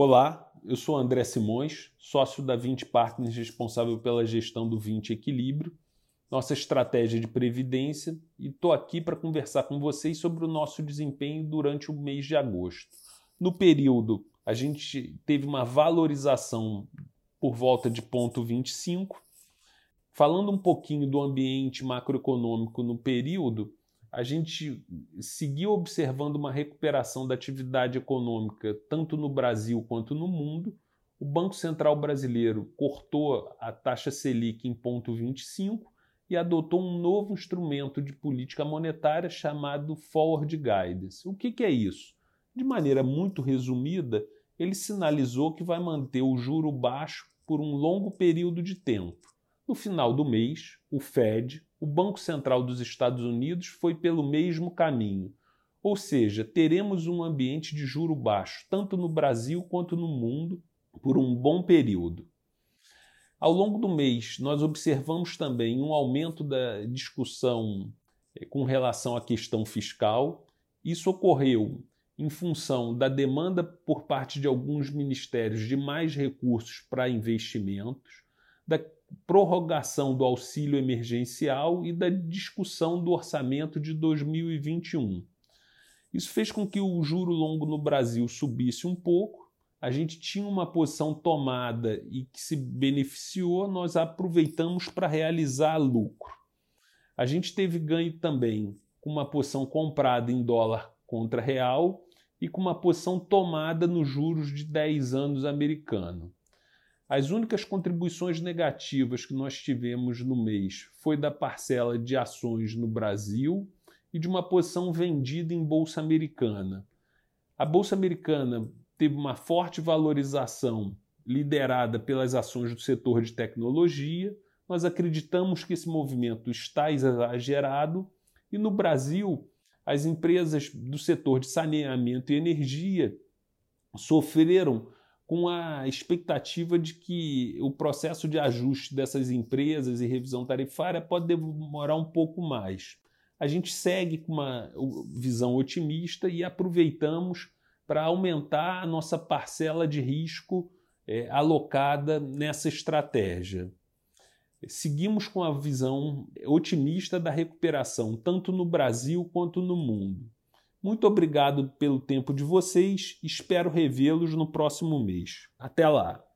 Olá, eu sou André Simões, sócio da 20 Partners responsável pela gestão do 20 Equilíbrio, nossa estratégia de previdência, e estou aqui para conversar com vocês sobre o nosso desempenho durante o mês de agosto. No período, a gente teve uma valorização por volta de ponto 25. Falando um pouquinho do ambiente macroeconômico no período, a gente seguiu observando uma recuperação da atividade econômica tanto no Brasil quanto no mundo. O Banco Central brasileiro cortou a taxa Selic em ponto 25 e adotou um novo instrumento de política monetária chamado Forward Guidance. O que, que é isso? De maneira muito resumida, ele sinalizou que vai manter o juro baixo por um longo período de tempo. No final do mês, o Fed, o Banco Central dos Estados Unidos, foi pelo mesmo caminho. Ou seja, teremos um ambiente de juro baixo, tanto no Brasil quanto no mundo, por um bom período. Ao longo do mês, nós observamos também um aumento da discussão eh, com relação à questão fiscal. Isso ocorreu em função da demanda por parte de alguns ministérios de mais recursos para investimentos, da prorrogação do auxílio emergencial e da discussão do orçamento de 2021. Isso fez com que o juro longo no Brasil subisse um pouco. A gente tinha uma posição tomada e que se beneficiou, nós aproveitamos para realizar lucro. A gente teve ganho também com uma posição comprada em dólar contra real e com uma posição tomada nos juros de 10 anos americano. As únicas contribuições negativas que nós tivemos no mês foi da parcela de ações no Brasil e de uma posição vendida em bolsa americana. A bolsa americana teve uma forte valorização liderada pelas ações do setor de tecnologia. Nós acreditamos que esse movimento está exagerado e no Brasil as empresas do setor de saneamento e energia sofreram com a expectativa de que o processo de ajuste dessas empresas e revisão tarifária pode demorar um pouco mais. A gente segue com uma visão otimista e aproveitamos para aumentar a nossa parcela de risco é, alocada nessa estratégia. Seguimos com a visão otimista da recuperação, tanto no Brasil quanto no mundo. Muito obrigado pelo tempo de vocês. Espero revê-los no próximo mês. Até lá!